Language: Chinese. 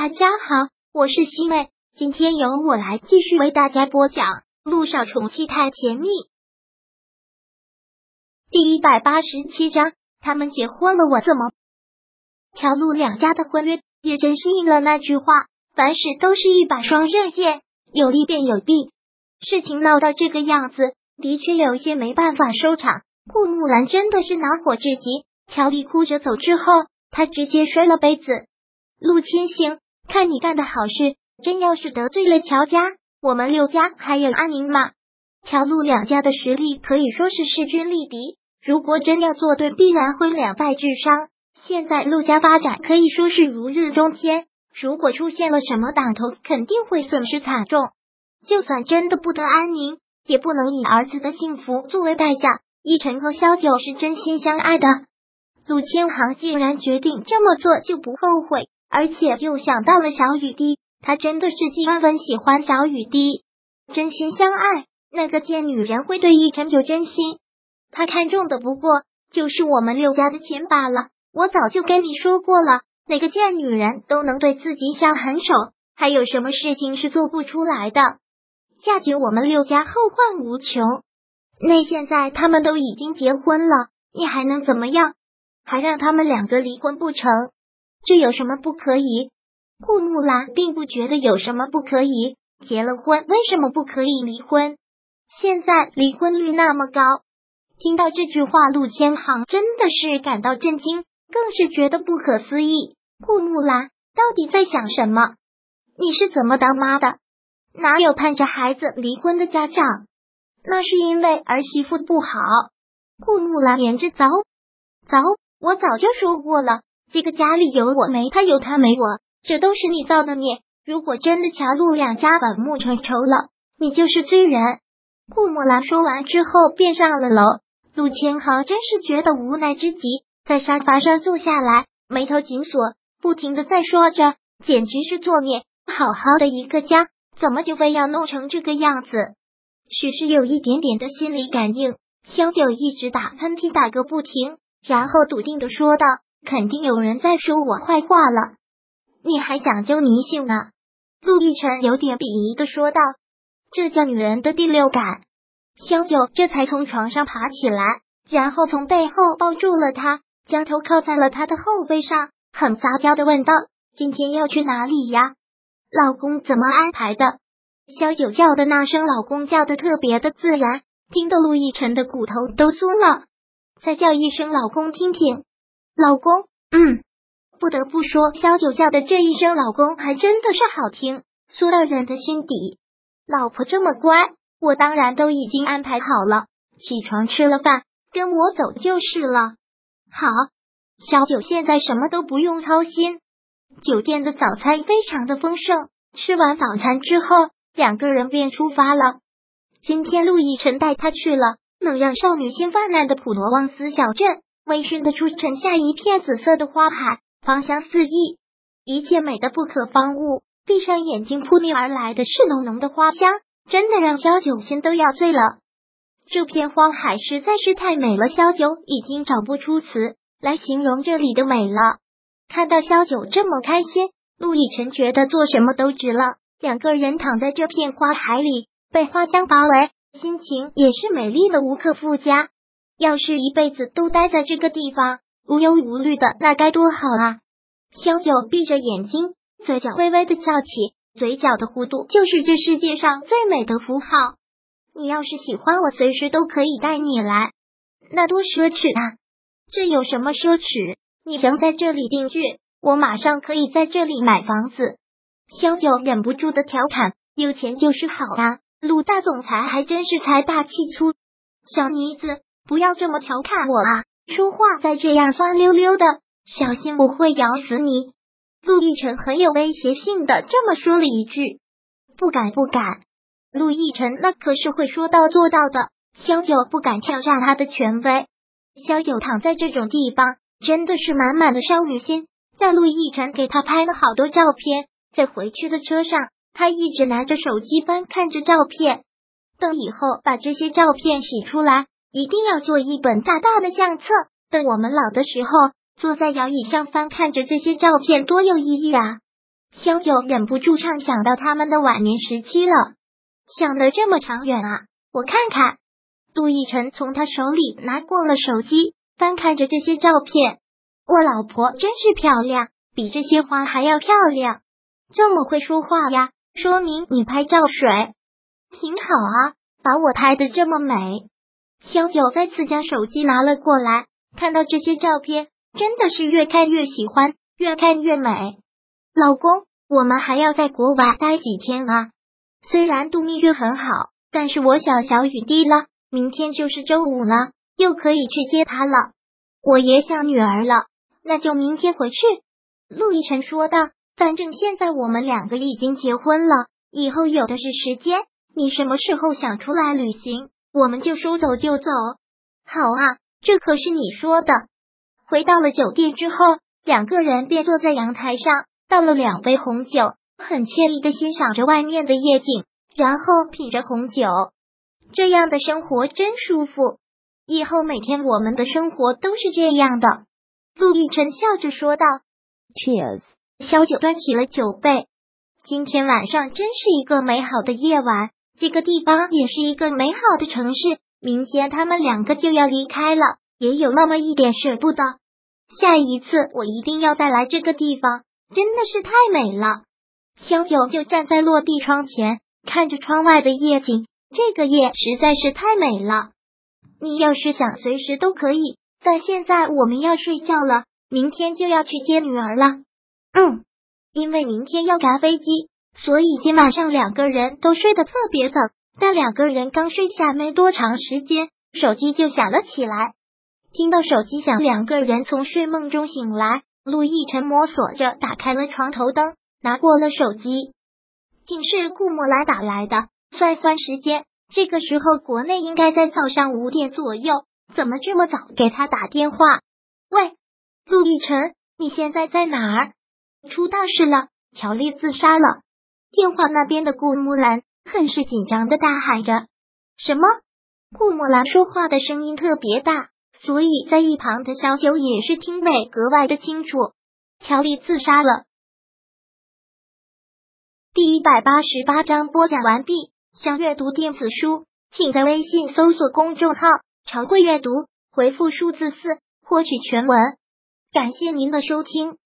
大家好，我是西妹，今天由我来继续为大家播讲《陆少宠妻太甜蜜》第一百八十七章。他们结婚了，我怎么？乔陆两家的婚约也真是应了那句话：凡事都是一把双刃剑，有利便有弊。事情闹到这个样子，的确有些没办法收场。顾木兰真的是恼火至极。乔丽哭着走之后，他直接摔了杯子。陆千行，看你干的好事，真要是得罪了乔家，我们六家还有安宁吗？乔陆两家的实力可以说是势均力敌，如果真要作对，必然会两败俱伤。现在陆家发展可以说是如日中天，如果出现了什么挡头，肯定会损失惨重。就算真的不得安宁，也不能以儿子的幸福作为代价。奕晨和萧九是真心相爱的，陆千行既然决定这么做，就不后悔。而且又想到了小雨滴，他真的是季安文喜欢小雨滴，真心相爱。那个贱女人会对奕晨有真心，他看中的不过就是我们六家的钱罢了。我早就跟你说过了，哪个贱女人都能对自己下狠手，还有什么事情是做不出来的？嫁进我们六家后患无穷。那现在他们都已经结婚了，你还能怎么样？还让他们两个离婚不成？这有什么不可以？顾木兰并不觉得有什么不可以。结了婚，为什么不可以离婚？现在离婚率那么高，听到这句话，陆千行真的是感到震惊，更是觉得不可思议。顾木兰到底在想什么？你是怎么当妈的？哪有盼着孩子离婚的家长？那是因为儿媳妇不好。顾木兰连着走走，我早就说过了。这个家里有我没他，有他没我，这都是你造的孽。如果真的乔陆两家反目成仇了，你就是罪人。顾墨兰说完之后，便上了楼。陆千行真是觉得无奈之极，在沙发上坐下来，眉头紧锁，不停的在说着：“简直是作孽！好好的一个家，怎么就非要弄成这个样子？”许是有一点点的心理感应，萧九一直打喷嚏打个不停，然后笃定的说道。肯定有人在说我坏话了，你还讲究迷信呢？陆亦辰有点鄙夷的说道：“这叫女人的第六感。”萧九这才从床上爬起来，然后从背后抱住了他，将头靠在了他的后背上，很撒娇的问道：“今天要去哪里呀？老公怎么安排的？”萧九叫的那声“老公”叫的特别的自然，听得陆亦辰的骨头都酥了。再叫一声“老公”听听。老公，嗯，不得不说，萧九叫的这一声“老公”还真的是好听，说到人的心底。老婆这么乖，我当然都已经安排好了。起床吃了饭，跟我走就是了。好，小九现在什么都不用操心，酒店的早餐非常的丰盛。吃完早餐之后，两个人便出发了。今天陆亦辰带他去了能让少女心泛滥的普罗旺斯小镇。微醺的初晨下，一片紫色的花海，芳香四溢，一切美的不可方物。闭上眼睛，扑面而来的是浓浓的花香，真的让萧九心都要醉了。这片花海实在是太美了，萧九已经找不出词来形容这里的美了。看到萧九这么开心，陆亦辰觉得做什么都值了。两个人躺在这片花海里，被花香包围，心情也是美丽的无可复加。要是一辈子都待在这个地方，无忧无虑的，那该多好啊！萧九闭着眼睛，嘴角微微的翘起，嘴角的弧度就是这世界上最美的符号。你要是喜欢我，随时都可以带你来，那多奢侈啊！这有什么奢侈？你想在这里定居，我马上可以在这里买房子。萧九忍不住的调侃：“有钱就是好啊！”陆大总裁还真是财大气粗，小妮子。不要这么调侃我啊！说话再这样酸溜溜的，小心我会咬死你。陆亦辰很有威胁性的这么说了一句：“不敢，不敢。”陆亦辰那可是会说到做到的。萧九不敢挑战他的权威。萧九躺在这种地方，真的是满满的少女心。让陆亦辰给他拍了好多照片，在回去的车上，他一直拿着手机翻看着照片，等以后把这些照片洗出来。一定要做一本大大的相册，等我们老的时候，坐在摇椅上翻看着这些照片，多有意义啊！萧九忍不住畅想到他们的晚年时期了，想得这么长远啊！我看看，杜奕晨从他手里拿过了手机，翻看着这些照片。我老婆真是漂亮，比这些花还要漂亮，这么会说话呀，说明你拍照水挺好啊，把我拍的这么美。萧九再次将手机拿了过来，看到这些照片，真的是越看越喜欢，越看越美。老公，我们还要在国外待几天啊？虽然度蜜月很好，但是我想小雨滴了，明天就是周五了，又可以去接她了。我也想女儿了，那就明天回去。陆亦辰说道：“反正现在我们两个已经结婚了，以后有的是时间。你什么时候想出来旅行，我们就说走就走。好啊，这可是你说的。”回到了酒店之后，两个人便坐在阳台上。倒了两杯红酒，很惬意的欣赏着外面的夜景，然后品着红酒。这样的生活真舒服，以后每天我们的生活都是这样的。陆亦辰笑着说道：“Cheers。”小九端起了酒杯。今天晚上真是一个美好的夜晚，这个地方也是一个美好的城市。明天他们两个就要离开了，也有那么一点舍不得。下一次我一定要再来这个地方。真的是太美了，萧九就站在落地窗前，看着窗外的夜景。这个夜实在是太美了。你要是想，随时都可以。但现在我们要睡觉了，明天就要去接女儿了。嗯，因为明天要赶飞机，所以今晚上两个人都睡得特别早。但两个人刚睡下没多长时间，手机就响了起来。听到手机响，两个人从睡梦中醒来。陆亦辰摸索着打开了床头灯，拿过了手机，竟是顾墨来打来的。算算时间，这个时候国内应该在早上五点左右，怎么这么早给他打电话？喂，陆亦辰，你现在在哪儿？出大事了，乔丽自杀了！电话那边的顾木兰很是紧张的大喊着：“什么？”顾木兰说话的声音特别大。所以在一旁的小九也是听得格外的清楚。乔丽自杀了。第一百八十八章播讲完毕。想阅读电子书，请在微信搜索公众号“常会阅读”，回复数字四获取全文。感谢您的收听。